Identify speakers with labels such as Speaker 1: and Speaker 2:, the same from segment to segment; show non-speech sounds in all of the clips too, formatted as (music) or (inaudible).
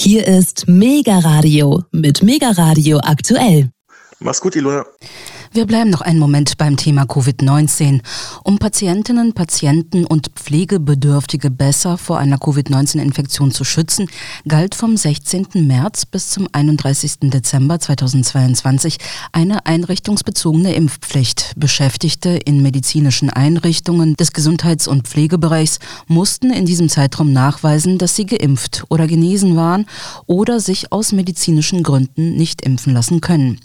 Speaker 1: Hier ist Mega Radio mit Mega Radio aktuell.
Speaker 2: Mach's gut, Ilona.
Speaker 3: Wir bleiben noch einen Moment beim Thema Covid-19. Um Patientinnen, Patienten und Pflegebedürftige besser vor einer Covid-19-Infektion zu schützen, galt vom 16. März bis zum 31. Dezember 2022 eine einrichtungsbezogene Impfpflicht. Beschäftigte in medizinischen Einrichtungen des Gesundheits- und Pflegebereichs mussten in diesem Zeitraum nachweisen, dass sie geimpft oder genesen waren oder sich aus medizinischen Gründen nicht impfen lassen können.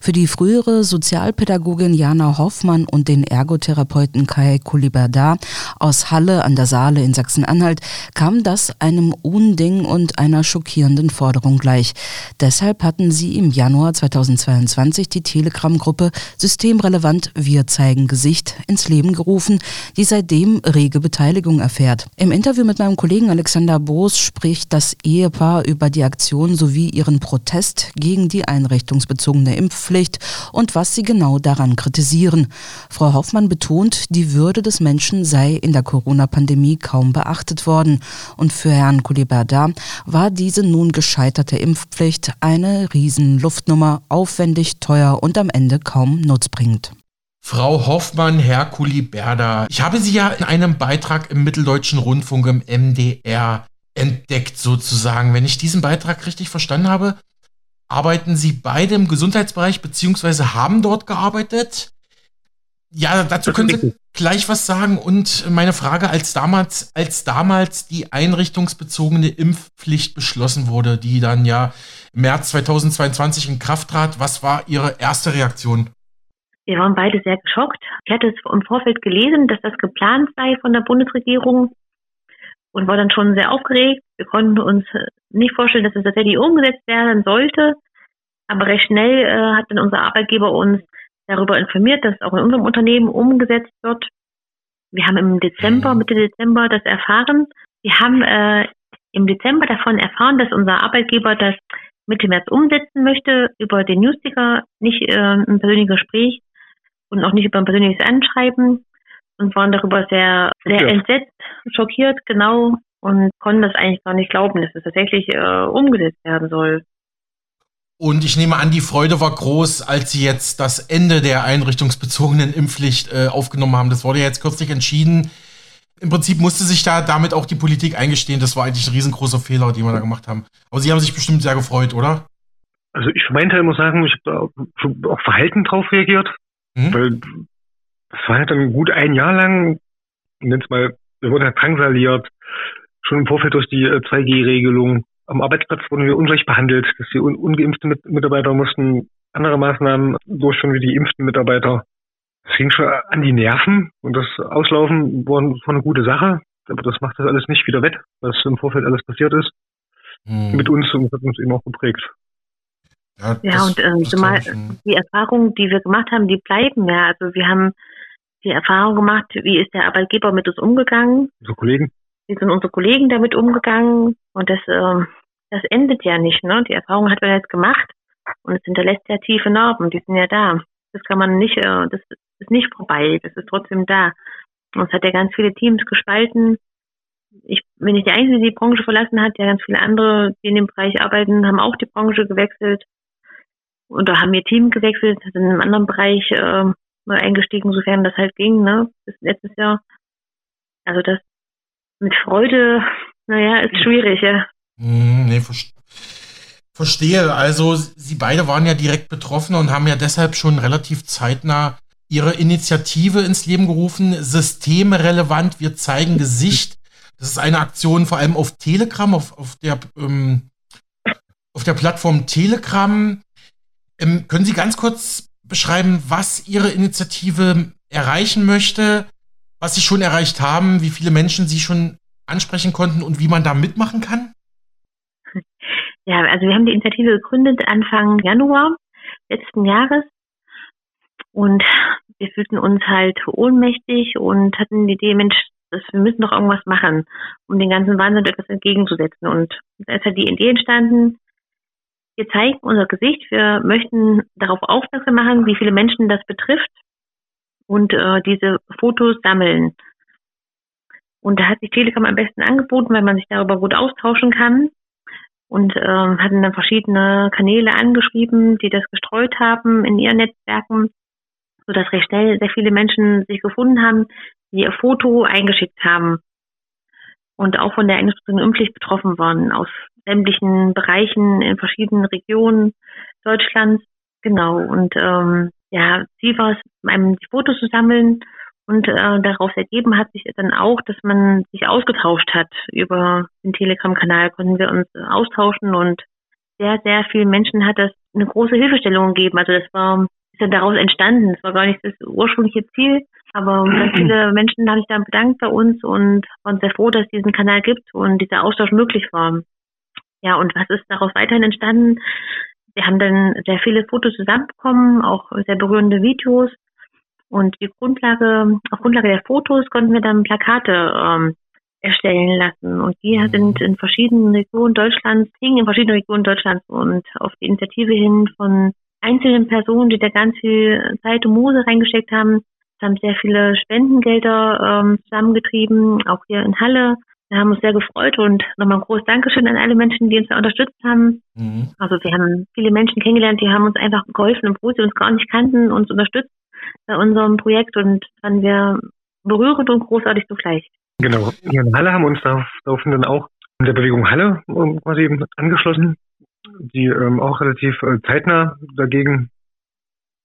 Speaker 3: Für die frühere Sozial Sozialpädagogin Jana Hoffmann und den Ergotherapeuten Kai Kuliberdar aus Halle an der Saale in Sachsen-Anhalt kam das einem Unding und einer schockierenden Forderung gleich. Deshalb hatten sie im Januar 2022 die Telegram-Gruppe Systemrelevant Wir zeigen Gesicht ins Leben gerufen, die seitdem rege Beteiligung erfährt. Im Interview mit meinem Kollegen Alexander Boos spricht das Ehepaar über die Aktion sowie ihren Protest gegen die einrichtungsbezogene Impfpflicht und was sie genau genau daran kritisieren. Frau Hoffmann betont, die Würde des Menschen sei in der Corona-Pandemie kaum beachtet worden. Und für Herrn Kuliberda war diese nun gescheiterte Impfpflicht eine Riesenluftnummer, aufwendig, teuer und am Ende kaum nutzbringend.
Speaker 4: Frau Hoffmann, Herr Kuliberda, ich habe Sie ja in einem Beitrag im Mitteldeutschen Rundfunk im MDR entdeckt sozusagen. Wenn ich diesen Beitrag richtig verstanden habe, arbeiten Sie beide im Gesundheitsbereich beziehungsweise haben dort gearbeitet. Ja, dazu können Sie gleich was sagen. Und meine Frage, als damals, als damals die einrichtungsbezogene Impfpflicht beschlossen wurde, die dann ja im März 2022 in Kraft trat, was war Ihre erste Reaktion?
Speaker 5: Wir waren beide sehr geschockt. Ich hatte es im Vorfeld gelesen, dass das geplant sei von der Bundesregierung und war dann schon sehr aufgeregt. Wir konnten uns nicht vorstellen, dass es tatsächlich umgesetzt werden sollte. Aber recht schnell äh, hat dann unser Arbeitgeber uns darüber informiert, dass es auch in unserem Unternehmen umgesetzt wird. Wir haben im Dezember, mhm. Mitte Dezember das erfahren. Wir haben äh, im Dezember davon erfahren, dass unser Arbeitgeber das Mitte März umsetzen möchte, über den Newsticker, nicht äh, ein persönliches Gespräch und auch nicht über ein persönliches Anschreiben und waren darüber sehr, sehr ja. entsetzt, schockiert, genau, und konnten das eigentlich gar nicht glauben, dass es tatsächlich äh, umgesetzt werden soll.
Speaker 4: Und ich nehme an, die Freude war groß, als Sie jetzt das Ende der einrichtungsbezogenen Impfpflicht äh, aufgenommen haben. Das wurde jetzt kürzlich entschieden. Im Prinzip musste sich da damit auch die Politik eingestehen. Das war eigentlich ein riesengroßer Fehler, den wir da gemacht haben. Aber Sie haben sich bestimmt sehr gefreut, oder?
Speaker 2: Also ich für meinen Teil muss sagen, ich habe da auch verhalten drauf reagiert. Mhm. Weil das war ja dann gut ein Jahr lang, nenn's mal, wir wurden ja drangsaliert, schon im Vorfeld durch die 2G-Regelung. Äh, Am Arbeitsplatz wurden wir ungleich behandelt, dass die un ungeimpften Mit Mitarbeiter mussten andere Maßnahmen durchführen wie die impften Mitarbeiter. Das ging schon an die Nerven und das Auslaufen war, war eine gute Sache, aber das macht das alles nicht wieder wett, was im Vorfeld alles passiert ist. Hm. Mit uns und hat uns eben auch geprägt.
Speaker 5: Ja, ja und äh, zumal die Erfahrungen, die wir gemacht haben, die bleiben ja. Also wir haben die Erfahrung gemacht, wie ist der Arbeitgeber mit uns umgegangen.
Speaker 2: Unsere Kollegen.
Speaker 5: Wie sind unsere Kollegen damit umgegangen? Und das, äh, das endet ja nicht. Ne? Die Erfahrung hat man jetzt gemacht und es hinterlässt ja tiefe Narben. Die sind ja da. Das kann man nicht, äh, das ist nicht vorbei. Das ist trotzdem da. Und es hat ja ganz viele Teams gespalten. Ich bin nicht die Einzige, die die Branche verlassen hat. Ja, ganz viele andere, die in dem Bereich arbeiten, haben auch die Branche gewechselt. Oder haben ihr Team gewechselt, sind in einem anderen Bereich äh, eingestiegen, sofern das halt ging, ne, bis letztes Jahr. Also das mit Freude, naja, ist schwierig, ja.
Speaker 4: Hm, nee, verstehe. Also Sie beide waren ja direkt betroffen und haben ja deshalb schon relativ zeitnah Ihre Initiative ins Leben gerufen. Systemrelevant, wir zeigen Gesicht. Das ist eine Aktion vor allem auf Telegram, auf, auf, der, ähm, auf der Plattform Telegram. Ähm, können Sie ganz kurz beschreiben, was Ihre Initiative erreichen möchte, was Sie schon erreicht haben, wie viele Menschen Sie schon ansprechen konnten und wie man da mitmachen kann? (laughs)
Speaker 5: Ja, also wir haben die Initiative gegründet Anfang Januar letzten Jahres und wir fühlten uns halt ohnmächtig und hatten die Idee, Mensch, wir müssen doch irgendwas machen, um den ganzen Wahnsinn etwas entgegenzusetzen. Und da ist halt die Idee entstanden, wir zeigen unser Gesicht, wir möchten darauf aufmerksam machen, wie viele Menschen das betrifft und äh, diese Fotos sammeln. Und da hat sich Telekom am besten angeboten, weil man sich darüber gut austauschen kann. und ähm, hatten dann verschiedene Kanäle angeschrieben, die das gestreut haben in ihren Netzwerken, sodass recht schnell sehr viele Menschen sich gefunden haben, die ihr Foto eingeschickt haben und auch von der Einrichtung Impfpflicht betroffen waren, aus sämtlichen Bereichen in verschiedenen Regionen Deutschlands. Genau. Und ähm, ja, Ziel war es, einem die Fotos zu sammeln und äh, daraus ergeben hat sich dann auch, dass man sich ausgetauscht hat über den Telegram-Kanal, konnten wir uns austauschen und sehr, sehr vielen Menschen hat das eine große Hilfestellung gegeben. Also das war ist dann daraus entstanden. Das war gar nicht das ursprüngliche Ziel, aber ganz (clears throat) viele Menschen haben sich dann bedankt bei uns und waren sehr froh, dass es diesen Kanal gibt und dieser Austausch möglich war. Ja, und was ist daraus weiterhin entstanden? Wir haben dann sehr viele Fotos zusammenbekommen, auch sehr berührende Videos. Und die Grundlage, auf Grundlage der Fotos konnten wir dann Plakate ähm, erstellen lassen. Und die mhm. sind in verschiedenen Regionen Deutschlands, hingen in verschiedenen Regionen Deutschlands und auf die Initiative hin von einzelnen Personen, die da ganz viel Zeit und Muse reingesteckt haben. Es haben sehr viele Spendengelder ähm, zusammengetrieben, auch hier in Halle. Wir haben uns sehr gefreut und nochmal ein großes Dankeschön an alle Menschen, die uns da unterstützt haben. Mhm. Also wir haben viele Menschen kennengelernt, die haben uns einfach geholfen, obwohl sie uns gar nicht kannten, uns unterstützt bei unserem Projekt und fanden wir berührend und großartig zugleich.
Speaker 2: Genau. Hier in Halle haben wir uns daraufhin dann auch in der Bewegung Halle ähm, quasi angeschlossen die ähm, auch relativ äh, zeitnah dagegen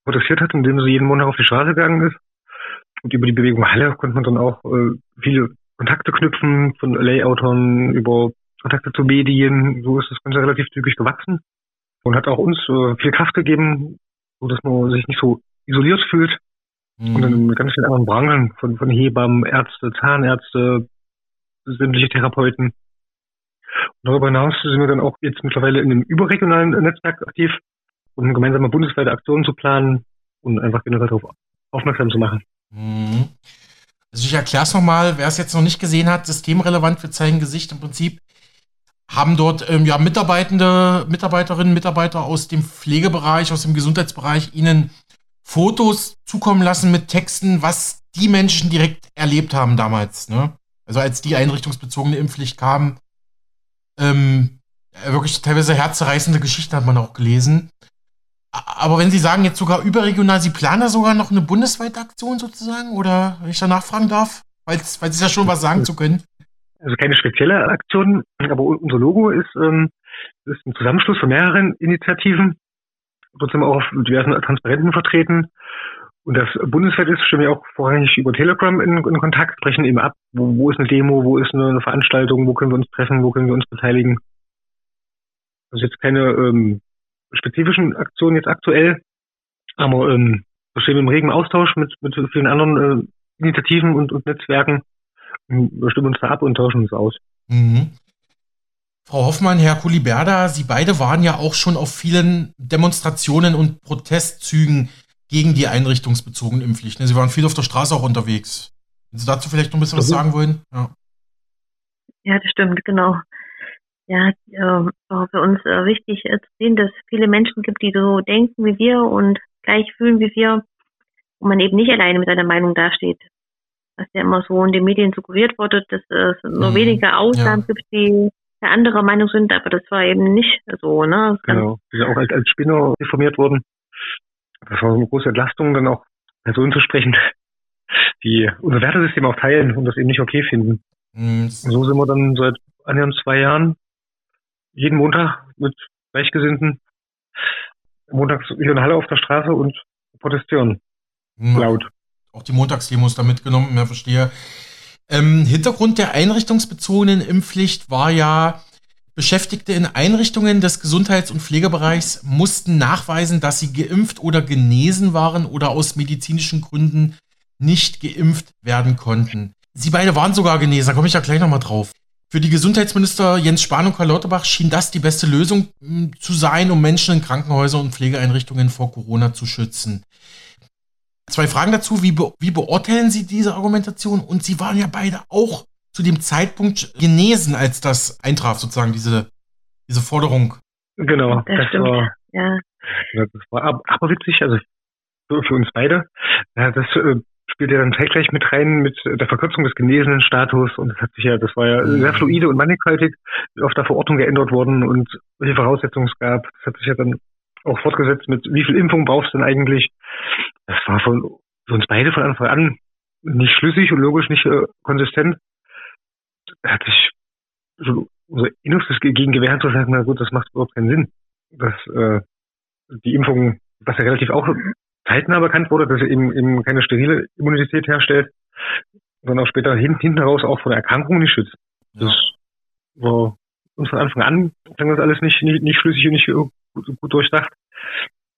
Speaker 2: protestiert hat, indem sie jeden Montag auf die Straße gegangen ist. Und über die Bewegung Halle konnte man dann auch äh, viele Kontakte knüpfen, von Layoutern über Kontakte zu Medien. So ist das Ganze relativ zügig gewachsen und hat auch uns äh, viel Kraft gegeben, so dass man sich nicht so isoliert fühlt. Mhm. Und in ganz vielen anderen Branchen, von, von Hebammen, Ärzte, Zahnärzte, sämtliche Therapeuten, Darüber hinaus sind wir dann auch jetzt mittlerweile in einem überregionalen Netzwerk aktiv, um gemeinsame bundesweite Aktionen zu planen und einfach generell darauf aufmerksam zu machen.
Speaker 4: Mhm. Also ich erkläre es nochmal, wer es jetzt noch nicht gesehen hat, systemrelevant, wir zeigen Gesicht im Prinzip, haben dort ähm, ja Mitarbeitende, Mitarbeiterinnen, Mitarbeiter aus dem Pflegebereich, aus dem Gesundheitsbereich ihnen Fotos zukommen lassen mit Texten, was die Menschen direkt erlebt haben damals. Ne? Also als die einrichtungsbezogene Impfpflicht kam, ähm, wirklich teilweise herzzerreißende Geschichten hat man auch gelesen. Aber wenn Sie sagen jetzt sogar überregional, Sie planen da sogar noch eine bundesweite Aktion sozusagen? Oder wenn ich da nachfragen darf? Weil ist ja schon was sagen zu können.
Speaker 2: Also keine spezielle Aktion, aber unser Logo ist, ähm, ist ein Zusammenschluss von mehreren Initiativen. Wir auch auf diversen Transparenten vertreten. Und das bundesweit ist, stehen wir auch vorrangig über Telegram in, in Kontakt, sprechen eben ab, wo, wo ist eine Demo, wo ist eine, eine, Veranstaltung, wo können wir uns treffen, wo können wir uns beteiligen. Also jetzt keine ähm, spezifischen Aktionen jetzt aktuell, aber ähm, wir stehen im regen Austausch mit, mit vielen anderen äh, Initiativen und, und Netzwerken. Wir stimmen uns da ab und tauschen uns aus. Mhm.
Speaker 4: Frau Hoffmann, Herr Kuliberda, Sie beide waren ja auch schon auf vielen Demonstrationen und Protestzügen gegen die einrichtungsbezogenen Impfpflichten. Sie waren viel auf der Straße auch unterwegs. Wenn Sie dazu vielleicht noch ein bisschen was sagen wollen?
Speaker 5: Ja, ja das stimmt, genau. Ja, äh, auch für uns äh, wichtig äh, zu sehen, dass es viele Menschen gibt, die so denken wie wir und gleich fühlen wie wir und man eben nicht alleine mit seiner Meinung dasteht. Was ja immer so in den Medien suggeriert wurde, dass es nur mhm. wenige Ausnahmen ja. gibt, die der anderer Meinung sind, aber das war eben nicht so, ne?
Speaker 2: Genau, die sind auch als, als Spinner informiert worden das war eine große Entlastung, dann auch Personen zu sprechen, (laughs) die unser Wertesystem auch teilen und das eben nicht okay finden. Mhm. so sind wir dann seit annähernd zwei Jahren jeden Montag mit Gleichgesinnten montags hier in Halle auf der Straße und protestieren.
Speaker 4: Mhm. Laut. Auch die Montagsdemos da mitgenommen, ja, verstehe. Ähm, Hintergrund der einrichtungsbezogenen Impfpflicht war ja, Beschäftigte in Einrichtungen des Gesundheits- und Pflegebereichs mussten nachweisen, dass sie geimpft oder genesen waren oder aus medizinischen Gründen nicht geimpft werden konnten. Sie beide waren sogar genesen, da komme ich ja gleich nochmal drauf. Für die Gesundheitsminister Jens Spahn und Karl Lauterbach schien das die beste Lösung hm, zu sein, um Menschen in Krankenhäusern und Pflegeeinrichtungen vor Corona zu schützen. Zwei Fragen dazu. Wie, be wie beurteilen Sie diese Argumentation? Und Sie waren ja beide auch zu dem Zeitpunkt genesen, als das eintraf, sozusagen, diese, diese Forderung.
Speaker 2: Genau, das, das war, ja. das war aber, aber witzig, also für, für uns beide. Ja, das äh, spielt ja dann zeitgleich mit rein mit der Verkürzung des genesenen Status und das hat sich ja, das war ja sehr fluide und mannigfaltig auf der Verordnung geändert worden und welche Voraussetzungen es gab. Das hat sich ja dann auch fortgesetzt mit wie viel Impfung brauchst du denn eigentlich? Das war von für uns beide von Anfang an nicht schlüssig und logisch nicht äh, konsistent. Da hat sich so unser Innerstes gegen gewährt zu sagen, na gut, das macht überhaupt keinen Sinn. Dass äh, die Impfung, was ja relativ auch zeitnah bekannt wurde, dass sie eben, eben keine sterile Immunität herstellt, sondern auch später hinten, hinten raus auch vor der Erkrankung nicht schützt. Ja. Das war uns von Anfang an klang das alles nicht, nicht, nicht schlüssig und nicht gut, gut durchdacht.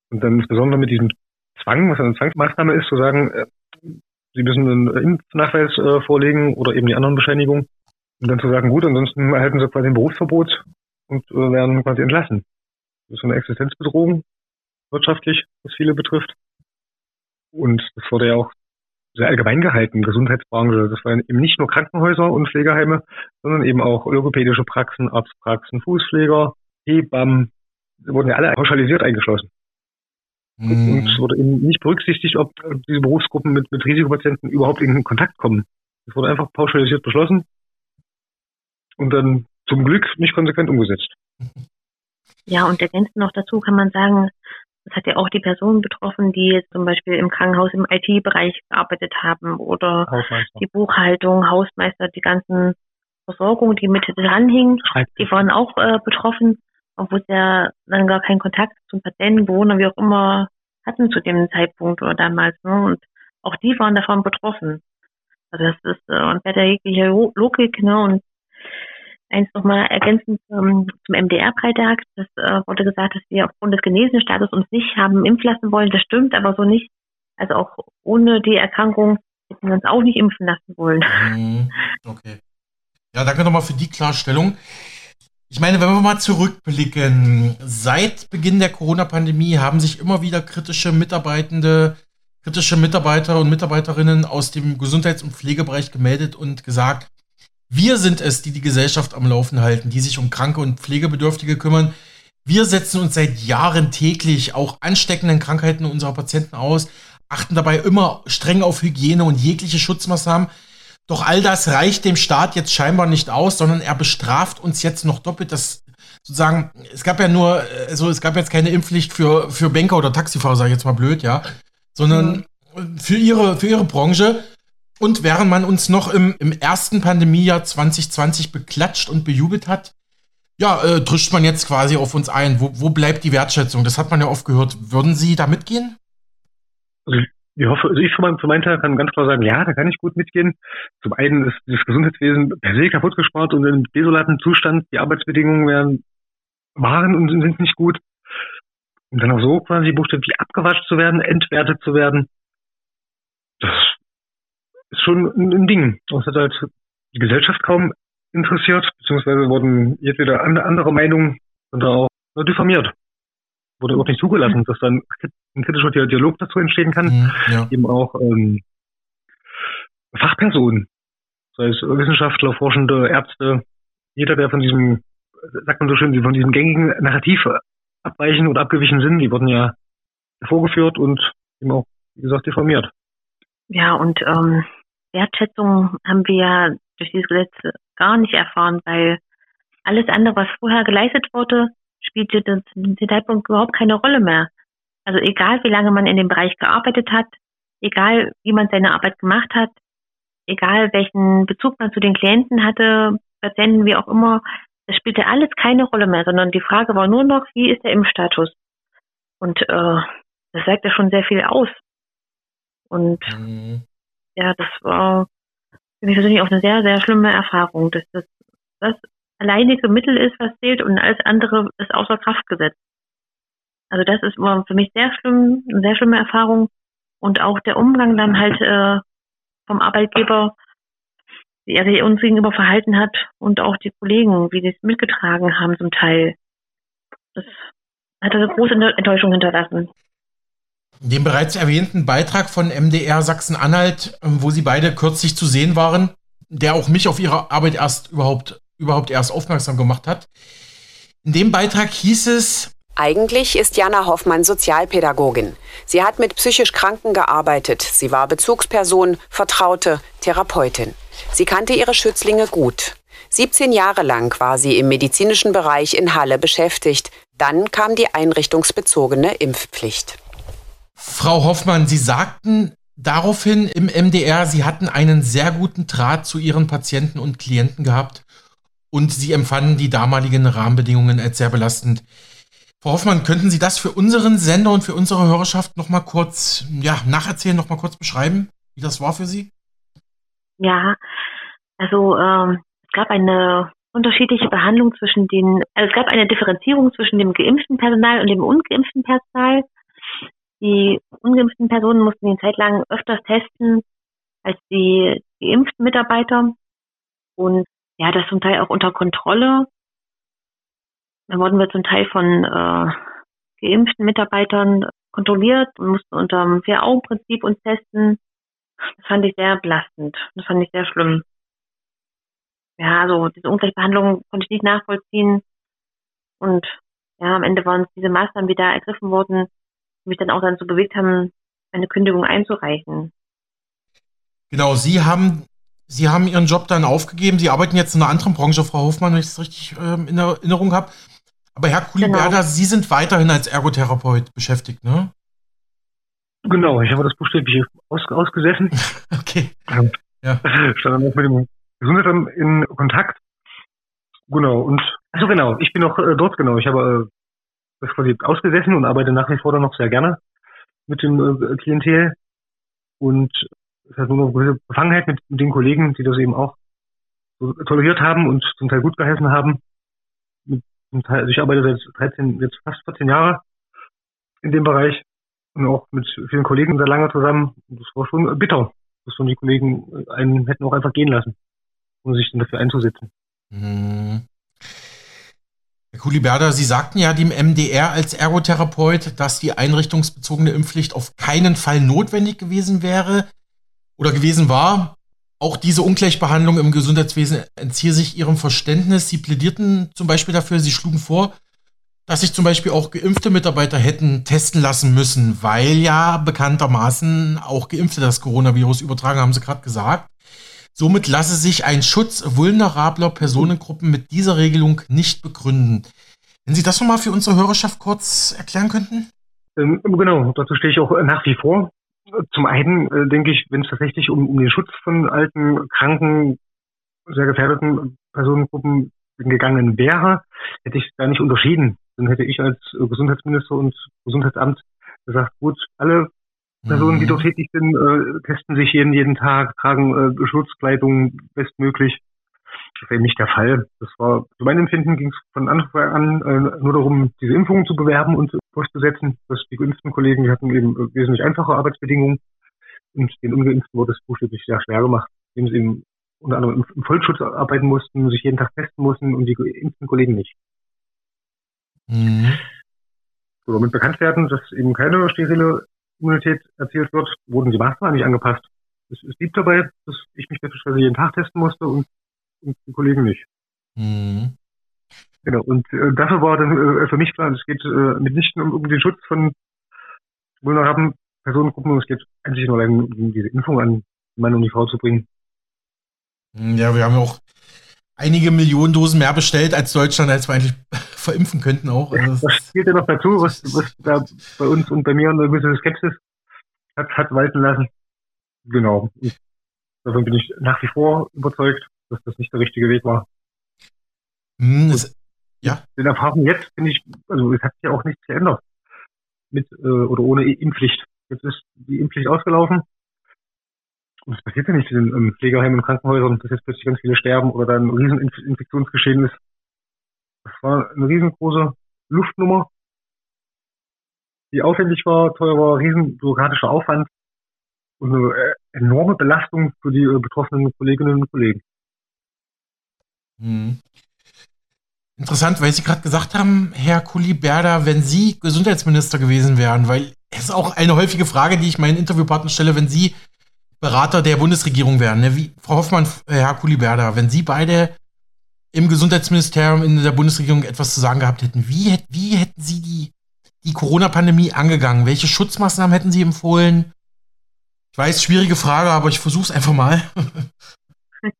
Speaker 2: Und dann insbesondere mit diesem Zwang, was eine Zwangsmaßnahme ist, zu sagen, äh, Sie müssen einen Impfnachweis äh, vorlegen oder eben die anderen Bescheinigungen. Und dann zu sagen, gut, ansonsten erhalten Sie quasi ein Berufsverbot und äh, werden quasi entlassen. Das ist eine Existenzbedrohung wirtschaftlich, was viele betrifft. Und das wurde ja auch sehr allgemein gehalten, Gesundheitsbranche. Das waren eben nicht nur Krankenhäuser und Pflegeheime, sondern eben auch logopädische Praxen, Arztpraxen, Fußpfleger, Hebammen. Wurden ja alle pauschalisiert eingeschlossen. Mhm. Und es wurde eben nicht berücksichtigt, ob diese Berufsgruppen mit, mit Risikopatienten überhaupt in Kontakt kommen. Es wurde einfach pauschalisiert beschlossen und dann zum Glück nicht konsequent umgesetzt.
Speaker 5: Ja, und ergänzend noch dazu kann man sagen, das hat ja auch die Personen betroffen, die jetzt zum Beispiel im Krankenhaus im IT-Bereich gearbeitet haben oder die Buchhaltung, Hausmeister, die ganzen Versorgung, die mit dranhingen, die waren auch äh, betroffen, obwohl sie ja dann gar keinen Kontakt zum Patienten, Bewohner, wie auch immer hatten zu dem Zeitpunkt oder damals. Ne? Und auch die waren davon betroffen. Also das ist äh, und bei der jegliche Logik, ne? Und eins nochmal ergänzend ähm, zum MDR-Freitag. Das äh, wurde gesagt, dass wir aufgrund des Genesenstatus uns nicht haben impfen lassen wollen. Das stimmt aber so nicht. Also auch ohne die Erkrankung hätten wir uns auch nicht impfen lassen wollen.
Speaker 4: Mhm. Okay. Ja, danke nochmal für die Klarstellung. Ich meine, wenn wir mal zurückblicken, seit Beginn der Corona-Pandemie haben sich immer wieder kritische Mitarbeitende, kritische Mitarbeiter und Mitarbeiterinnen aus dem Gesundheits- und Pflegebereich gemeldet und gesagt, wir sind es, die die Gesellschaft am Laufen halten, die sich um Kranke und Pflegebedürftige kümmern. Wir setzen uns seit Jahren täglich auch ansteckenden Krankheiten unserer Patienten aus, achten dabei immer streng auf Hygiene und jegliche Schutzmaßnahmen. Doch all das reicht dem Staat jetzt scheinbar nicht aus, sondern er bestraft uns jetzt noch doppelt. Das sozusagen, es gab ja nur, also es gab jetzt keine Impfpflicht für, für Banker oder Taxifahrer, sage ich jetzt mal blöd, ja, sondern mhm. für ihre, für ihre Branche. Und während man uns noch im, im ersten Pandemiejahr 2020 beklatscht und bejubelt hat, ja, äh, drischt man jetzt quasi auf uns ein. Wo, wo bleibt die Wertschätzung? Das hat man ja oft gehört. Würden Sie da mitgehen?
Speaker 2: Also ich hoffe, also ich für meinen, für meinen Teil kann ganz klar sagen, ja, da kann ich gut mitgehen. Zum einen ist das Gesundheitswesen per se kaputt gespart und in desolaten Zustand. Die Arbeitsbedingungen werden, waren und sind nicht gut. Und dann auch so quasi buchstäblich abgewascht zu werden, entwertet zu werden. Schon ein Ding. Das hat halt die Gesellschaft kaum interessiert, beziehungsweise wurden jedweder andere Meinungen und auch diffamiert. Wurde überhaupt nicht zugelassen, dass dann ein kritischer Dialog dazu entstehen kann. Mhm, ja. Eben auch ähm, Fachpersonen, sei es Wissenschaftler, Forschende, Ärzte, jeder, der von diesem, sagt man so schön, von diesem gängigen Narrativ abweichen oder abgewichen sind, die wurden ja vorgeführt und eben auch, wie gesagt, diffamiert.
Speaker 5: Ja, und ähm, Wertschätzung haben wir durch dieses Gesetz gar nicht erfahren, weil alles andere, was vorher geleistet wurde, spielte zu dem Zeitpunkt überhaupt keine Rolle mehr. Also egal, wie lange man in dem Bereich gearbeitet hat, egal, wie man seine Arbeit gemacht hat, egal, welchen Bezug man zu den Klienten hatte, Patienten, wie auch immer, das spielte alles keine Rolle mehr, sondern die Frage war nur noch, wie ist der Impfstatus? Und äh, das sagt ja schon sehr viel aus. Und mhm ja, das war für mich persönlich auch eine sehr, sehr schlimme Erfahrung, dass das das alleinige Mittel ist, was zählt und alles andere ist außer Kraft gesetzt. Also das ist für mich sehr schlimm, eine sehr schlimme Erfahrung und auch der Umgang dann halt äh, vom Arbeitgeber, wie er sich uns gegenüber verhalten hat und auch die Kollegen, wie sie es mitgetragen haben zum Teil. Das hat eine große Enttäuschung hinterlassen
Speaker 4: dem bereits erwähnten Beitrag von MDR Sachsen-Anhalt, ähm, wo sie beide kürzlich zu sehen waren, der auch mich auf ihre Arbeit erst überhaupt, überhaupt erst aufmerksam gemacht hat. In dem Beitrag hieß es,
Speaker 6: Eigentlich ist Jana Hoffmann Sozialpädagogin. Sie hat mit psychisch Kranken gearbeitet. Sie war Bezugsperson, Vertraute, Therapeutin. Sie kannte ihre Schützlinge gut. 17 Jahre lang war sie im medizinischen Bereich in Halle beschäftigt. Dann kam die einrichtungsbezogene Impfpflicht.
Speaker 4: Frau Hoffmann, Sie sagten daraufhin im MDR, Sie hatten einen sehr guten Draht zu Ihren Patienten und Klienten gehabt und Sie empfanden die damaligen Rahmenbedingungen als sehr belastend. Frau Hoffmann, könnten Sie das für unseren Sender und für unsere Hörerschaft noch mal kurz, ja, nacherzählen, noch mal kurz beschreiben, wie das war für Sie?
Speaker 5: Ja, also ähm, es gab eine unterschiedliche Behandlung zwischen den, also es gab eine Differenzierung zwischen dem geimpften Personal und dem ungeimpften Personal. Die ungeimpften Personen mussten eine Zeit lang öfters testen als die geimpften Mitarbeiter. Und ja, das zum Teil auch unter Kontrolle. Dann wurden wir zum Teil von äh, geimpften Mitarbeitern kontrolliert und mussten unter dem Vier-Augen-Prinzip uns testen. Das fand ich sehr belastend. Das fand ich sehr schlimm. Ja, also diese Ungleichbehandlung konnte ich nicht nachvollziehen. Und ja, am Ende waren es diese Maßnahmen, die da ergriffen wurden, die mich dann auch dann so bewegt haben, eine Kündigung einzureichen.
Speaker 4: Genau, Sie haben Sie haben Ihren Job dann aufgegeben. Sie arbeiten jetzt in einer anderen Branche, Frau Hofmann, wenn ich es richtig ähm, in Erinnerung habe. Aber Herr Kuliberda, genau. Sie sind weiterhin als Ergotherapeut beschäftigt, ne?
Speaker 2: Genau, ich habe das buchstäblich aus, ausgesessen. (laughs)
Speaker 4: okay.
Speaker 2: Ähm, ja. (laughs) Stand dann auch mit dem Gesundheitsamt in Kontakt. Genau, und also genau, ich bin noch äh, dort, genau. Ich habe äh, das quasi ausgesessen und arbeite nach wie vor dann noch sehr gerne mit dem äh, Klientel. Und es hat nur noch eine gewisse Befangenheit mit, den Kollegen, die das eben auch so toleriert haben und zum Teil gut geholfen haben. Also ich arbeite seit 13, jetzt fast 14 Jahre in dem Bereich und auch mit vielen Kollegen sehr lange zusammen. Das war schon bitter, dass so die Kollegen einen hätten auch einfach gehen lassen, um sich dann dafür einzusetzen. Mhm.
Speaker 4: Herr Kuliberda, Sie sagten ja dem MDR als Ergotherapeut, dass die einrichtungsbezogene Impfpflicht auf keinen Fall notwendig gewesen wäre oder gewesen war. Auch diese Ungleichbehandlung im Gesundheitswesen entziehe sich ihrem Verständnis. Sie plädierten zum Beispiel dafür, sie schlugen vor, dass sich zum Beispiel auch geimpfte Mitarbeiter hätten testen lassen müssen, weil ja bekanntermaßen auch Geimpfte das Coronavirus übertragen, haben sie gerade gesagt. Somit lasse sich ein Schutz vulnerabler Personengruppen mit dieser Regelung nicht begründen. Wenn Sie das nochmal für unsere Hörerschaft kurz erklären könnten?
Speaker 2: Ähm, genau, dazu stehe ich auch nach wie vor. Zum einen äh, denke ich, wenn es tatsächlich um, um den Schutz von alten, kranken, sehr gefährdeten Personengruppen gegangen wäre, hätte ich da nicht unterschieden. Dann hätte ich als Gesundheitsminister und Gesundheitsamt gesagt, gut, alle Personen, die mhm. dort tätig sind, äh, testen sich jeden, jeden Tag, tragen äh, Schutzkleidung bestmöglich. Das war eben nicht der Fall. Das war, zu meinem Empfinden ging es von Anfang an äh, nur darum, diese Impfungen zu bewerben und durchzusetzen. Dass die geimpften Kollegen, die hatten eben wesentlich einfache Arbeitsbedingungen und den Ungeimpften wurde es buchstäblich sehr schwer gemacht, indem sie eben unter anderem im Vollschutz arbeiten mussten, sich jeden Tag testen mussten und die geimpften Kollegen nicht. Mhm. So, damit bekannt werden, dass eben keine sterile Immunität erzielt wird, wurden die Maßnahmen nicht angepasst. Es, es blieb dabei, dass ich mich beispielsweise jeden Tag testen musste und, und die Kollegen nicht. Mhm. Genau, und äh, dafür war dann äh, für mich klar, es geht äh, mitnichten um, um den Schutz von vulnerablen Personengruppen, es geht eigentlich nur allein um diese Impfung an Mann und die Frau zu bringen.
Speaker 4: Ja, wir haben auch einige Millionen Dosen mehr bestellt als Deutschland, als wir eigentlich (laughs) verimpfen könnten auch.
Speaker 2: Also das spielt ja noch dazu, was, was da bei uns und bei mir eine gewisse Skepsis hat, hat walten lassen. Genau. Ich, davon bin ich nach wie vor überzeugt, dass das nicht der richtige Weg war.
Speaker 4: Hm, es, ja.
Speaker 2: Den Erfahrungen jetzt finde ich, also es hat sich ja auch nichts geändert. Mit äh, oder ohne Impfpflicht. Jetzt ist die Impfpflicht ausgelaufen. Und es passiert ja nicht in den Pflegeheimen und Krankenhäusern, dass jetzt plötzlich ganz viele sterben oder da ein Rieseninfektionsgeschehen ist. Das war eine riesengroße Luftnummer, die aufwendig war, teuer war, riesen bürokratischer Aufwand und eine äh, enorme Belastung für die äh, betroffenen Kolleginnen und Kollegen.
Speaker 4: Hm. Interessant, weil Sie gerade gesagt haben, Herr Kuliberda, wenn Sie Gesundheitsminister gewesen wären, weil es ist auch eine häufige Frage, die ich meinen Interviewpartnern stelle, wenn Sie Berater der Bundesregierung wären. Ne? Wie, Frau Hoffmann, äh, Herr Kuliberda, wenn Sie beide im Gesundheitsministerium in der Bundesregierung etwas zu sagen gehabt hätten, wie, wie hätten Sie die die Corona-Pandemie angegangen? Welche Schutzmaßnahmen hätten Sie empfohlen? Ich weiß, schwierige Frage, aber ich versuche es einfach mal. (laughs)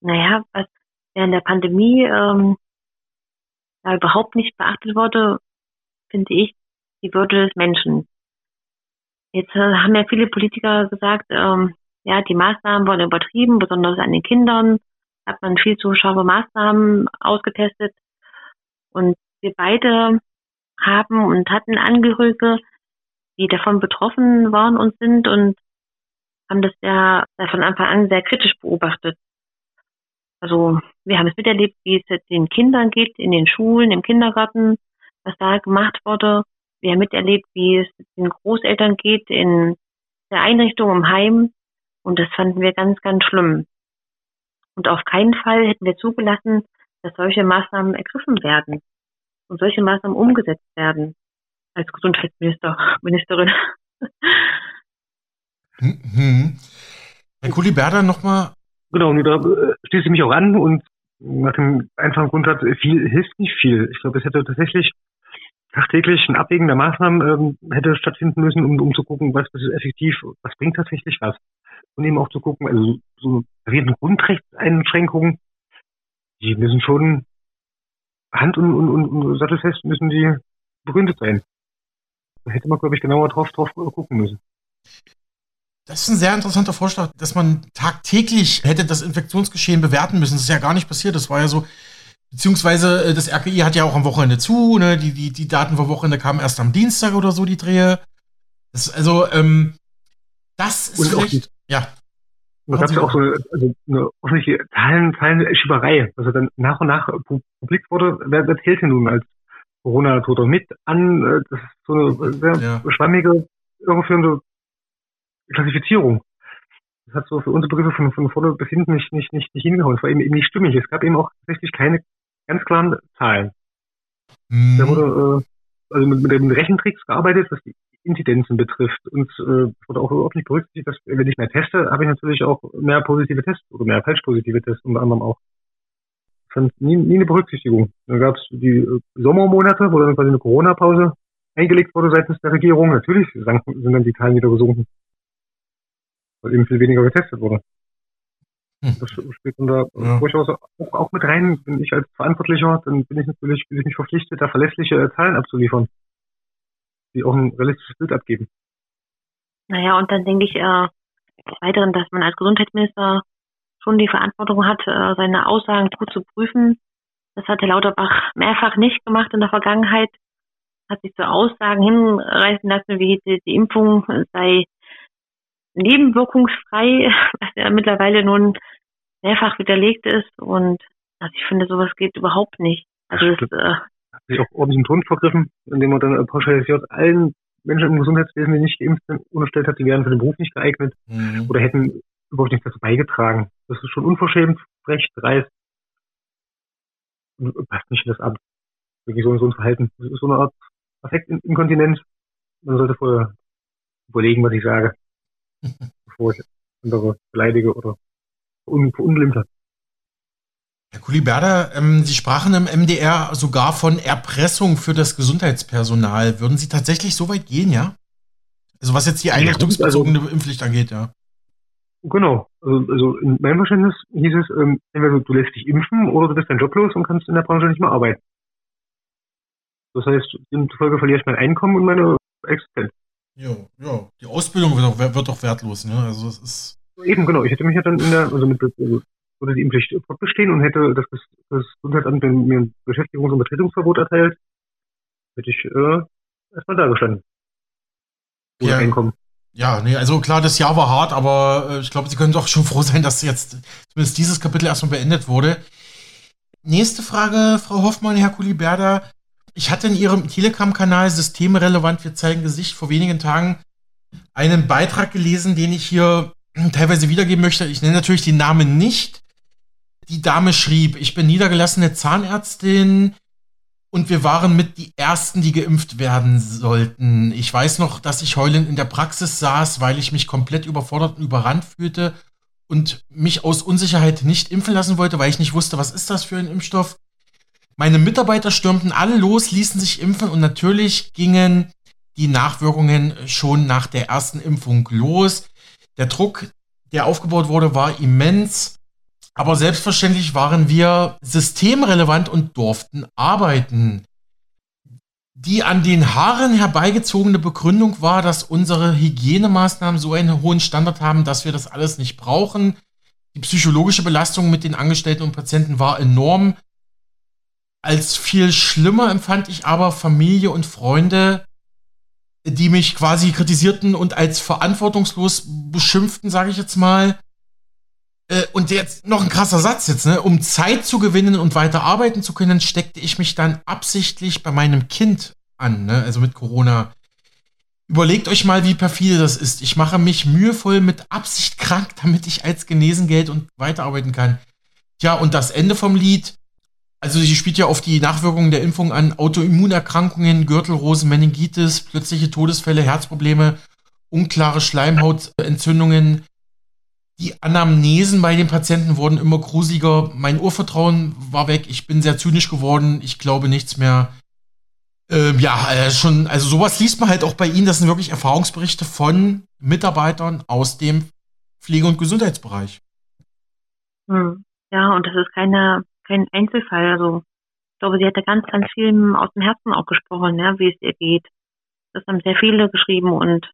Speaker 5: naja, was während der Pandemie ähm, da überhaupt nicht beachtet wurde, finde ich, die Würde des Menschen. Jetzt äh, haben ja viele Politiker gesagt, ähm, ja, die Maßnahmen wurden übertrieben, besonders an den Kindern hat man viel zu scharfe Maßnahmen ausgetestet. Und wir beide haben und hatten Angehörige, die davon betroffen waren und sind und haben das ja von Anfang an sehr kritisch beobachtet. Also wir haben es miterlebt, wie es den Kindern geht, in den Schulen, im Kindergarten, was da gemacht wurde. Wir haben miterlebt, wie es den Großeltern geht in der Einrichtung im Heim. Und das fanden wir ganz, ganz schlimm. Und auf keinen Fall hätten wir zugelassen, dass solche Maßnahmen ergriffen werden und solche Maßnahmen umgesetzt werden als Gesundheitsminister, Ministerin.
Speaker 4: Mhm. Herr Kuliberda, nochmal.
Speaker 2: Genau, nur da äh, schließe ich mich auch an und nach dem einfachen Grundsatz, viel hilft nicht viel. Ich glaube, es hätte tatsächlich tagtäglich ein Abwägen der Maßnahmen ähm, hätte stattfinden müssen, um, um zu gucken, was ist effektiv, was bringt tatsächlich was. Und eben auch zu gucken, also so erwähnten Grundrechtseinschränkungen, die müssen schon hand- und, und, und, und sattelfest müssen die begründet sein. Da hätte man, glaube ich, genauer drauf, drauf gucken müssen.
Speaker 4: Das ist ein sehr interessanter Vorschlag, dass man tagtäglich hätte das Infektionsgeschehen bewerten müssen. Das ist ja gar nicht passiert. Das war ja so, beziehungsweise äh, das RKI hat ja auch am Wochenende zu. Ne? Die, die, die Daten vom Wochenende kamen erst am Dienstag oder so, die Drehe. Das, also, ähm, das ist
Speaker 2: und vielleicht, ja. Da gab es ja auch so eine, also eine offensichtliche Zahlen, Zahlenschieberei, also dann nach und nach publik wurde, wer, wer zählt denn nun als Corona-Toter mit an? Äh, das ist so eine sehr ja. schwammige, irreführende Klassifizierung. Das hat so für unsere Begriffe von, von vorne bis hinten nicht, nicht, nicht, nicht hingehauen. Es war eben, eben nicht stimmig. Es gab eben auch tatsächlich keine ganz klaren Zahlen. Mhm. Da wurde äh, also mit, mit den Rechentricks gearbeitet, was die Inzidenzen betrifft. Und äh, wurde auch überhaupt nicht berücksichtigt, dass wenn ich mehr teste, habe ich natürlich auch mehr positive Tests oder mehr falsch positive Tests unter anderem auch. Ich fand nie, nie eine Berücksichtigung. Dann gab es die äh, Sommermonate, wo dann quasi eine Corona-Pause eingelegt wurde seitens der Regierung. Natürlich sind dann die Zahlen wieder gesunken weil eben viel weniger getestet wurde. Hm. Das spielt da ja. durchaus auch, auch, mit rein. Bin ich als Verantwortlicher, dann bin ich natürlich bin ich mich verpflichtet, da verlässliche Zahlen abzuliefern, die auch ein realistisches Bild abgeben.
Speaker 5: Naja, und dann denke ich äh, weiteren, dass man als Gesundheitsminister schon die Verantwortung hat, äh, seine Aussagen gut zu prüfen. Das hat Herr Lauterbach mehrfach nicht gemacht in der Vergangenheit. Hat sich zu Aussagen hinreißen lassen, wie die, die Impfung sei nebenwirkungsfrei, (laughs) was ja mittlerweile nun mehrfach widerlegt ist. Und also ich finde, sowas geht überhaupt nicht. Also das, äh,
Speaker 2: hat sich auch ordentlich im Ton vergriffen, indem man dann äh, pauschalisiert allen Menschen im Gesundheitswesen, die nicht geimpft sind, unterstellt hat, die wären für den Beruf nicht geeignet mhm. oder hätten überhaupt nichts dazu beigetragen. Das ist schon unverschämt, frech, dreist. Und passt nicht in das Amt. Wirklich so, so ein Verhalten. Das ist so eine Art Affektinkontinenz. Man sollte vorher überlegen, was ich sage. (laughs) bevor ich andere beleidige oder verunglimpfe.
Speaker 4: Herr Kuliberda, ähm, Sie sprachen im MDR sogar von Erpressung für das Gesundheitspersonal. Würden Sie tatsächlich so weit gehen, ja? Also was jetzt die einrichtungsbezogene also, Impfpflicht angeht, ja.
Speaker 2: Genau. Also, also in meinem Verständnis hieß es, ähm, entweder du lässt dich impfen oder du bist dein Job los und kannst in der Branche nicht mehr arbeiten. Das heißt, demzufolge verliere ich mein Einkommen und meine Existenz.
Speaker 4: Ja, ja. Die Ausbildung wird doch, wird doch wertlos, ne? Also es ist.
Speaker 2: Eben, genau. Ich hätte mich ja dann in der, also mit, also würde die Impfpflicht fortbestehen und hätte das, das Gesundheitsamt mir ein Beschäftigungs- und Betretungsverbot erteilt, hätte ich äh, erstmal da gestanden.
Speaker 4: Ohne ja. Einkommen. Ja, nee, also klar, das Jahr war hart, aber äh, ich glaube, Sie können doch schon (laughs) froh sein, dass jetzt zumindest dieses Kapitel erstmal beendet wurde. Nächste Frage, Frau Hoffmann, Herr Kuliberda ich hatte in Ihrem Telegram-Kanal Systemrelevant, wir zeigen Gesicht vor wenigen Tagen einen Beitrag gelesen, den ich hier teilweise wiedergeben möchte. Ich nenne natürlich den Namen nicht. Die Dame schrieb, ich bin niedergelassene Zahnärztin und wir waren mit die Ersten, die geimpft werden sollten. Ich weiß noch, dass ich heulend in der Praxis saß, weil ich mich komplett überfordert und überrannt fühlte und mich aus Unsicherheit nicht impfen lassen wollte, weil ich nicht wusste, was ist das für ein Impfstoff. Meine Mitarbeiter stürmten alle los, ließen sich impfen und natürlich gingen die Nachwirkungen schon nach der ersten Impfung los. Der Druck, der aufgebaut wurde, war immens. Aber selbstverständlich waren wir systemrelevant und durften arbeiten. Die an den Haaren herbeigezogene Begründung war, dass unsere Hygienemaßnahmen so einen hohen Standard haben, dass wir das alles nicht brauchen. Die psychologische Belastung mit den Angestellten und Patienten war enorm. Als viel schlimmer empfand ich aber Familie und Freunde, die mich quasi kritisierten und als verantwortungslos beschimpften, sage ich jetzt mal. Äh, und jetzt noch ein krasser Satz jetzt, ne? Um Zeit zu gewinnen und weiter arbeiten zu können, steckte ich mich dann absichtlich bei meinem Kind an, ne? Also mit Corona. Überlegt euch mal, wie perfide das ist. Ich mache mich mühevoll mit Absicht krank, damit ich als Genesengeld und weiterarbeiten kann. Tja, und das Ende vom Lied. Also sie spielt ja auf die Nachwirkungen der Impfung an Autoimmunerkrankungen, Gürtelrosen, Meningitis, plötzliche Todesfälle, Herzprobleme, unklare Schleimhautentzündungen. Die Anamnesen bei den Patienten wurden immer gruseliger. Mein Urvertrauen war weg. Ich bin sehr zynisch geworden. Ich glaube nichts mehr. Ähm, ja, äh, schon, also sowas liest man halt auch bei Ihnen. Das sind wirklich Erfahrungsberichte von Mitarbeitern aus dem Pflege- und Gesundheitsbereich.
Speaker 5: Hm. Ja, und das ist keine kein Einzelfall. Also ich glaube, sie hat da ganz, ganz viel aus dem Herzen auch gesprochen, ja, wie es ihr geht. Das haben sehr viele geschrieben und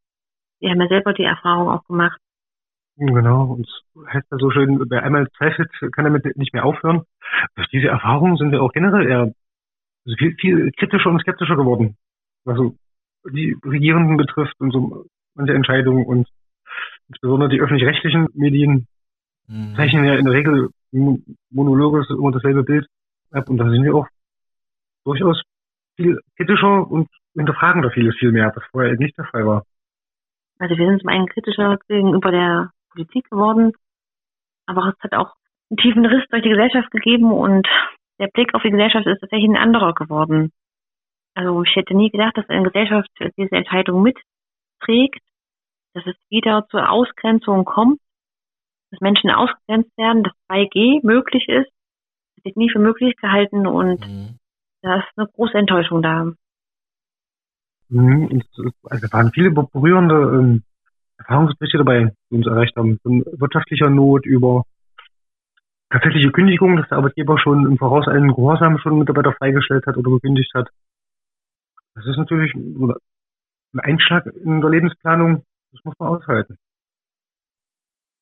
Speaker 5: sie haben ja selber die Erfahrung auch gemacht.
Speaker 2: Genau, und es heißt ja so schön, wer einmal zweifelt, kann damit nicht mehr aufhören. Durch diese Erfahrungen sind wir auch generell eher viel, viel kritischer und skeptischer geworden, was so die Regierenden betrifft und so manche Entscheidungen und insbesondere die öffentlich-rechtlichen Medien mhm. zeichnen ja in der Regel monologisch immer dasselbe Bild und da sind wir auch durchaus viel kritischer und hinterfragen da vieles viel mehr, was vorher eben nicht der Fall war.
Speaker 5: Also wir sind zum einen kritischer gegenüber der Politik geworden, aber es hat auch einen tiefen Riss durch die Gesellschaft gegeben und der Blick auf die Gesellschaft ist tatsächlich ein anderer geworden. Also ich hätte nie gedacht, dass eine Gesellschaft diese Entscheidung mitträgt, dass es wieder zur Ausgrenzung kommt dass Menschen ausgegrenzt werden, dass 2G möglich ist. Das hätte ich nie für möglich gehalten und mhm. da ist eine große Enttäuschung da.
Speaker 2: Mhm, also waren viele berührende ähm, Erfahrungsberichte dabei, die uns erreicht haben. Von wirtschaftlicher Not über tatsächliche Kündigung, dass der Arbeitgeber schon im Voraus einen Gehorsam schon Mitarbeiter freigestellt hat oder gekündigt hat. Das ist natürlich ein Einschlag in der Lebensplanung, das muss man aushalten.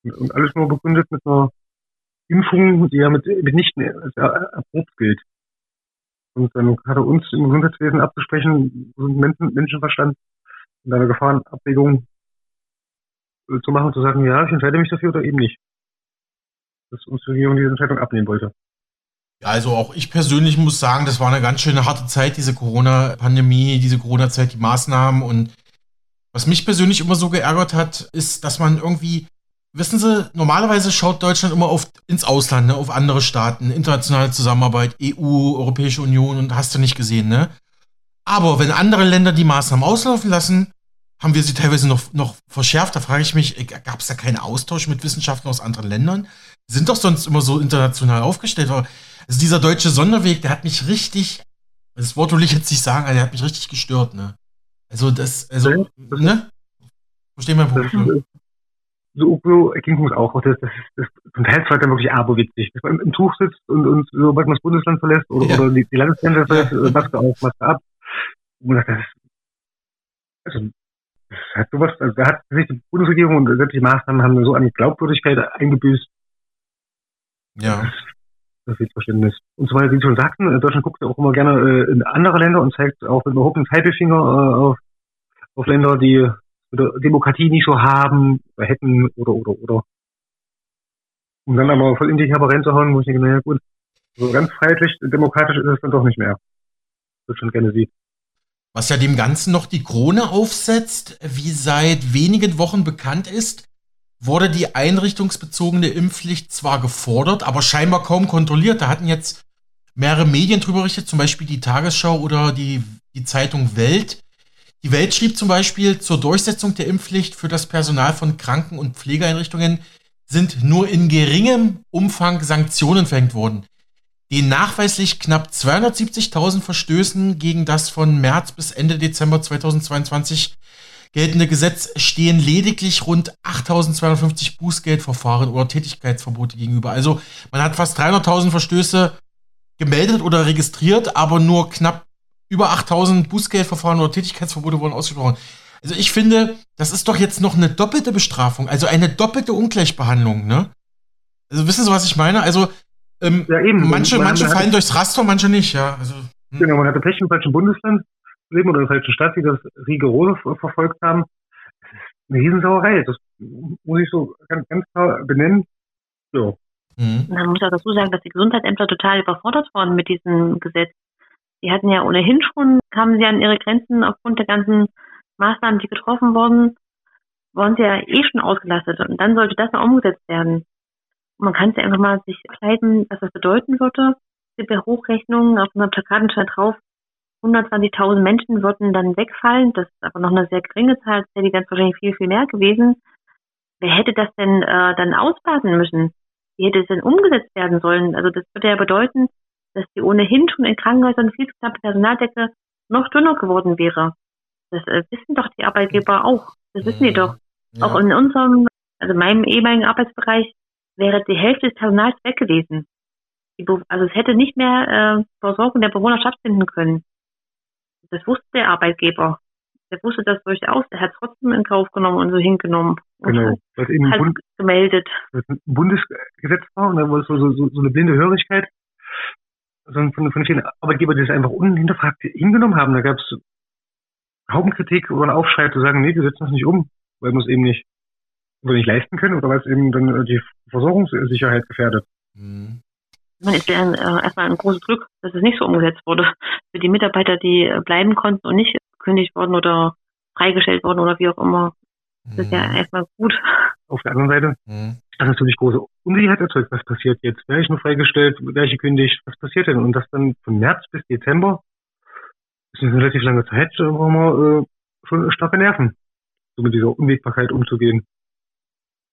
Speaker 2: Und alles nur begründet mit einer Impfung, die ja mit, mitnichten als erprobt gilt. Und dann gerade uns im Gesundheitswesen abzusprechen, Menschen, Menschenverstand und eine Gefahrenabwägung zu machen, zu sagen, ja, ich entscheide mich dafür oder eben nicht. Dass uns die Regierung diese Entscheidung abnehmen wollte.
Speaker 4: Also auch ich persönlich muss sagen, das war eine ganz schöne harte Zeit, diese Corona-Pandemie, diese Corona-Zeit, die Maßnahmen und was mich persönlich immer so geärgert hat, ist, dass man irgendwie Wissen Sie, normalerweise schaut Deutschland immer oft ins Ausland, ne, auf andere Staaten, internationale Zusammenarbeit, EU, Europäische Union und hast du nicht gesehen, ne? Aber wenn andere Länder die Maßnahmen auslaufen lassen, haben wir sie teilweise noch, noch verschärft. Da frage ich mich, äh, gab es da keinen Austausch mit Wissenschaftlern aus anderen Ländern? sind doch sonst immer so international aufgestellt. Also dieser deutsche Sonderweg, der hat mich richtig, das Wort will ich jetzt nicht sagen, der hat mich richtig gestört, ne? Also das, also, ne? Verstehen wir Punkt? Ne?
Speaker 2: So, es auch. Das, das, das, zum Teil war dann wirklich aberwitzig. Dass man im Tuch sitzt und, und sobald man das Bundesland verlässt oder, ja. oder die, die Landesgrenze verlässt, ja. Maske auf, Maske ab. Und das, also, das hat sowas, also da hat sich die Bundesregierung und sämtliche Maßnahmen haben so an Glaubwürdigkeit eingebüßt.
Speaker 4: Ja.
Speaker 2: Das, das ist Verständnis. Und zwar, wie Sie schon sagten, Deutschland guckt ja auch immer gerne äh, in andere Länder und zeigt auch mit einem Zeigefinger äh, auf, auf Länder, die oder Demokratie nicht so haben, oder hätten, oder, oder, oder. Und dann aber voll in die Kerbe reinzuhauen, wo ich denke, naja, gut, so ganz freiheitlich, demokratisch ist es dann doch nicht mehr. Das schon gerne sieht.
Speaker 4: Was ja dem Ganzen noch die Krone aufsetzt, wie seit wenigen Wochen bekannt ist, wurde die einrichtungsbezogene Impfpflicht zwar gefordert, aber scheinbar kaum kontrolliert. Da hatten jetzt mehrere Medien drüber berichtet, zum Beispiel die Tagesschau oder die, die Zeitung Welt, die Welt schrieb zum Beispiel, zur Durchsetzung der Impfpflicht für das Personal von Kranken- und Pflegeeinrichtungen sind nur in geringem Umfang Sanktionen verhängt worden. den nachweislich knapp 270.000 Verstößen gegen das von März bis Ende Dezember 2022 geltende Gesetz stehen lediglich rund 8.250 Bußgeldverfahren oder Tätigkeitsverbote gegenüber. Also man hat fast 300.000 Verstöße gemeldet oder registriert, aber nur knapp über 8.000 Bußgeldverfahren oder Tätigkeitsverbote wurden ausgesprochen. Also ich finde, das ist doch jetzt noch eine doppelte Bestrafung, also eine doppelte Ungleichbehandlung, ne? Also wissen Sie, was ich meine? Also ähm, ja, eben. manche, manche fallen durchs Raster, manche nicht, ja. Also,
Speaker 2: hm. Genau, man hatte Pech im falschen Bundesland leben oder in der falschen Stadt, die das rigoros verfolgt haben. Das ist eine Riesensauerei. Das muss ich so ganz, ganz klar benennen.
Speaker 5: Ja. Mhm. Man muss auch dazu sagen, dass die Gesundheitsämter total überfordert waren mit diesem Gesetz. Die hatten ja ohnehin schon, kamen sie an ihre Grenzen aufgrund der ganzen Maßnahmen, die getroffen wurden, waren sie ja eh schon ausgelastet. Und dann sollte das noch umgesetzt werden. Und man kann es ja einfach mal sich kleiden, was das bedeuten würde. Mit der Hochrechnung auf einer Plakatenschein drauf, 120.000 Menschen würden dann wegfallen. Das ist aber noch eine sehr geringe Zahl. Das wäre die ganz wahrscheinlich viel, viel mehr gewesen. Wer hätte das denn äh, dann ausbaden müssen? Wie hätte es denn umgesetzt werden sollen? Also das würde ja bedeuten, dass die ohnehin schon in Krankenhäusern viel zu knappe Personaldecke noch dünner geworden wäre. Das äh, wissen doch die Arbeitgeber auch. Das wissen die mhm. doch. Ja. Auch in unserem, also meinem ehemaligen Arbeitsbereich wäre die Hälfte des Personals weg gewesen. also es hätte nicht mehr äh, Versorgung der Bewohner stattfinden können. Das wusste der Arbeitgeber. Der wusste das durchaus. Er hat es trotzdem in Kauf genommen und so hingenommen.
Speaker 2: Genau.
Speaker 5: Was eben halt Bund, gemeldet.
Speaker 2: Was ein Bundesgesetz war und da war so, so, so eine blinde Hörigkeit sondern von, von vielen Arbeitgebern, die es einfach unhinterfragt hingenommen haben. Da gab es Hauptkritik oder einen Aufschrei zu sagen, nee, wir setzen das nicht um, weil wir es eben nicht oder nicht leisten können oder weil es eben dann die Versorgungssicherheit gefährdet. Mhm.
Speaker 5: Man ist ja äh, erstmal ein großes Glück, dass es nicht so umgesetzt wurde. (laughs) Für die Mitarbeiter, die äh, bleiben konnten und nicht gekündigt worden oder freigestellt worden oder wie auch immer. Das ist ja mhm. erstmal gut.
Speaker 2: Auf der anderen Seite mhm. Ist natürlich große Unsicherheit erzeugt. Was passiert jetzt? Wäre ich nur freigestellt? Wäre ich gekündigt? Was passiert denn? Und das dann von März bis Dezember ist eine relativ lange Zeit, wo man äh, schon starke Nerven, so mit dieser Unwägbarkeit umzugehen.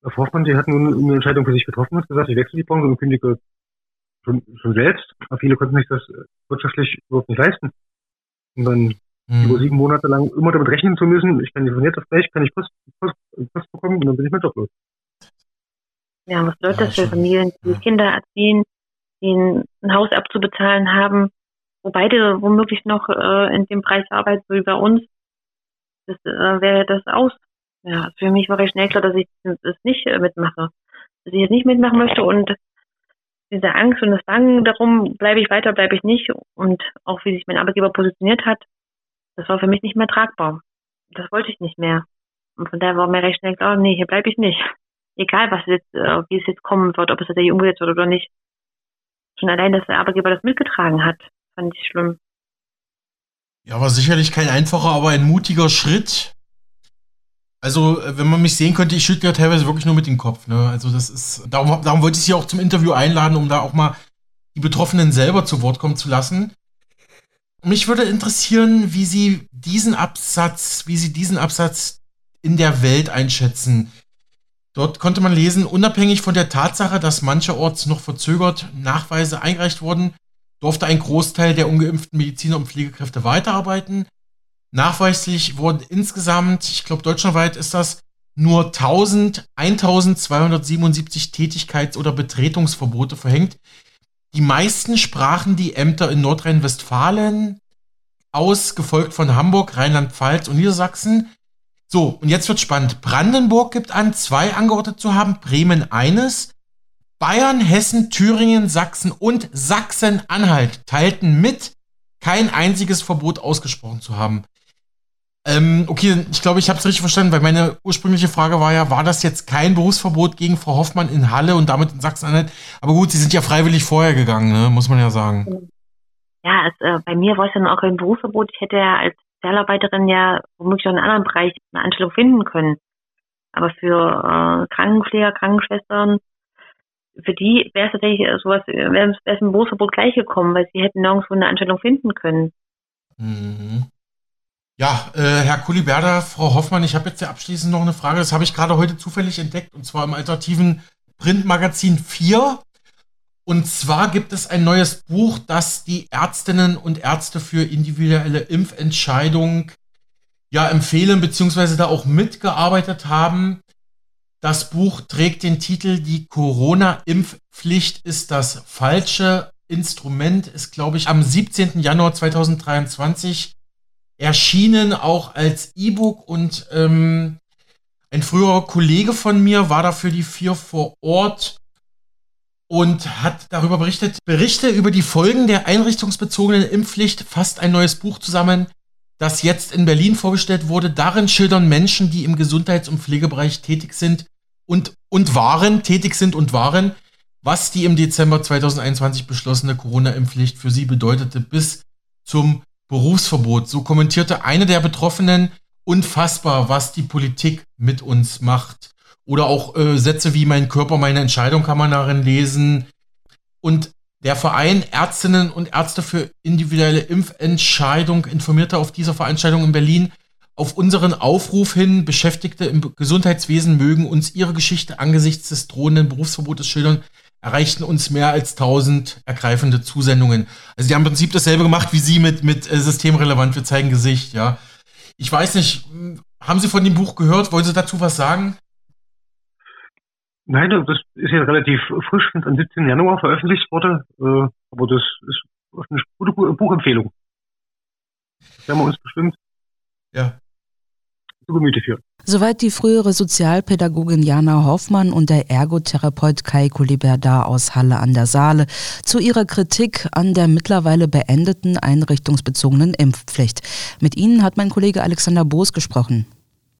Speaker 2: Herr Hoffmann, die hat nun eine Entscheidung für sich getroffen, hat gesagt, ich wechsle die Branche und kündige schon, schon selbst. Aber viele konnten sich das wirtschaftlich überhaupt nicht leisten. Und dann mhm. über sieben Monate lang immer damit rechnen zu müssen, ich kann von jetzt auf gleich, kann ich Post, Post, Post bekommen und dann bin ich mein Job los.
Speaker 5: Ja, was bedeutet ja, das für Familien, die ja. Kinder erziehen, die ein Haus abzubezahlen haben, wo beide womöglich noch äh, in dem Bereich arbeiten, so wie bei uns, das äh, wäre das aus. Ja, für mich war recht schnell klar, dass ich das nicht äh, mitmache. Dass ich es nicht mitmachen möchte und diese Angst und das Bangen darum, bleibe ich weiter, bleibe ich nicht und auch wie sich mein Arbeitgeber positioniert hat, das war für mich nicht mehr tragbar. Das wollte ich nicht mehr. Und von daher war mir recht schnell klar, nee, hier bleibe ich nicht. Egal, was jetzt, äh, wie es jetzt kommen wird, ob es tatsächlich umgesetzt wird oder nicht. Schon allein, dass der Arbeitgeber das mitgetragen hat, fand ich schlimm.
Speaker 4: Ja, war sicherlich kein einfacher, aber ein mutiger Schritt. Also, wenn man mich sehen könnte, ich schüttle ja teilweise wirklich nur mit dem Kopf. Ne? Also, das ist. Darum, darum wollte ich Sie auch zum Interview einladen, um da auch mal die Betroffenen selber zu Wort kommen zu lassen. Mich würde interessieren, wie Sie diesen Absatz, wie Sie diesen Absatz in der Welt einschätzen. Dort konnte man lesen, unabhängig von der Tatsache, dass mancherorts noch verzögert Nachweise eingereicht wurden, durfte ein Großteil der ungeimpften Mediziner und Pflegekräfte weiterarbeiten. Nachweislich wurden insgesamt, ich glaube deutschlandweit ist das, nur 1000, 1277 Tätigkeits- oder Betretungsverbote verhängt. Die meisten sprachen die Ämter in Nordrhein-Westfalen aus, gefolgt von Hamburg, Rheinland-Pfalz und Niedersachsen. So, und jetzt wird spannend. Brandenburg gibt an, zwei angeordnet zu haben, Bremen eines. Bayern, Hessen, Thüringen, Sachsen und Sachsen-Anhalt teilten mit, kein einziges Verbot ausgesprochen zu haben. Ähm, okay, ich glaube, ich habe es richtig verstanden, weil meine ursprüngliche Frage war ja, war das jetzt kein Berufsverbot gegen Frau Hoffmann in Halle und damit in Sachsen-Anhalt? Aber gut, Sie sind ja freiwillig vorher gegangen, ne? muss man ja sagen.
Speaker 5: Ja, es, äh, bei mir war es dann auch kein Berufsverbot. Ich hätte ja als Sozialarbeiterin ja womöglich auch in einem anderen Bereich eine Anstellung finden können. Aber für äh, Krankenpfleger, Krankenschwestern, für die wäre es tatsächlich sowas, wäre es im Berufsverbot gleich gekommen, weil sie hätten nirgendwo eine Anstellung finden können.
Speaker 4: Mhm. Ja, äh, Herr Kuliberda, Frau Hoffmann, ich habe jetzt ja abschließend noch eine Frage. Das habe ich gerade heute zufällig entdeckt, und zwar im alternativen Printmagazin 4. Und zwar gibt es ein neues Buch, das die Ärztinnen und Ärzte für individuelle Impfentscheidung ja empfehlen, beziehungsweise da auch mitgearbeitet haben. Das Buch trägt den Titel Die Corona-Impfpflicht ist das falsche Instrument, ist, glaube ich, am 17. Januar 2023 erschienen, auch als E-Book und ähm, ein früherer Kollege von mir war dafür die vier vor Ort und hat darüber berichtet, Berichte über die Folgen der einrichtungsbezogenen Impfpflicht, fast ein neues Buch zusammen, das jetzt in Berlin vorgestellt wurde. Darin schildern Menschen, die im Gesundheits- und Pflegebereich tätig sind und, und waren, tätig sind und waren, was die im Dezember 2021 beschlossene Corona-Impfpflicht für sie bedeutete bis zum Berufsverbot. So kommentierte eine der Betroffenen, unfassbar, was die Politik mit uns macht. Oder auch äh, Sätze wie mein Körper, meine Entscheidung kann man darin lesen. Und der Verein Ärztinnen und Ärzte für individuelle Impfentscheidung informierte auf dieser Veranstaltung in Berlin auf unseren Aufruf hin, Beschäftigte im Gesundheitswesen mögen uns ihre Geschichte angesichts des drohenden Berufsverbotes schildern, erreichten uns mehr als 1000 ergreifende Zusendungen. Also die haben im Prinzip dasselbe gemacht wie Sie mit, mit äh, systemrelevant, wir zeigen Gesicht, ja. Ich weiß nicht, haben Sie von dem Buch gehört? Wollen Sie dazu was sagen?
Speaker 2: Nein, das ist ja relativ frisch, wenn es am 17. Januar veröffentlicht wurde. Äh, aber das ist eine gute Buchempfehlung. Das werden wir uns bestimmt
Speaker 4: ja.
Speaker 2: zu Gemüte führen.
Speaker 3: Soweit die frühere Sozialpädagogin Jana Hoffmann und der Ergotherapeut Kai Kuliberdar aus Halle an der Saale zu ihrer Kritik an der mittlerweile beendeten einrichtungsbezogenen Impfpflicht. Mit ihnen hat mein Kollege Alexander Boos gesprochen.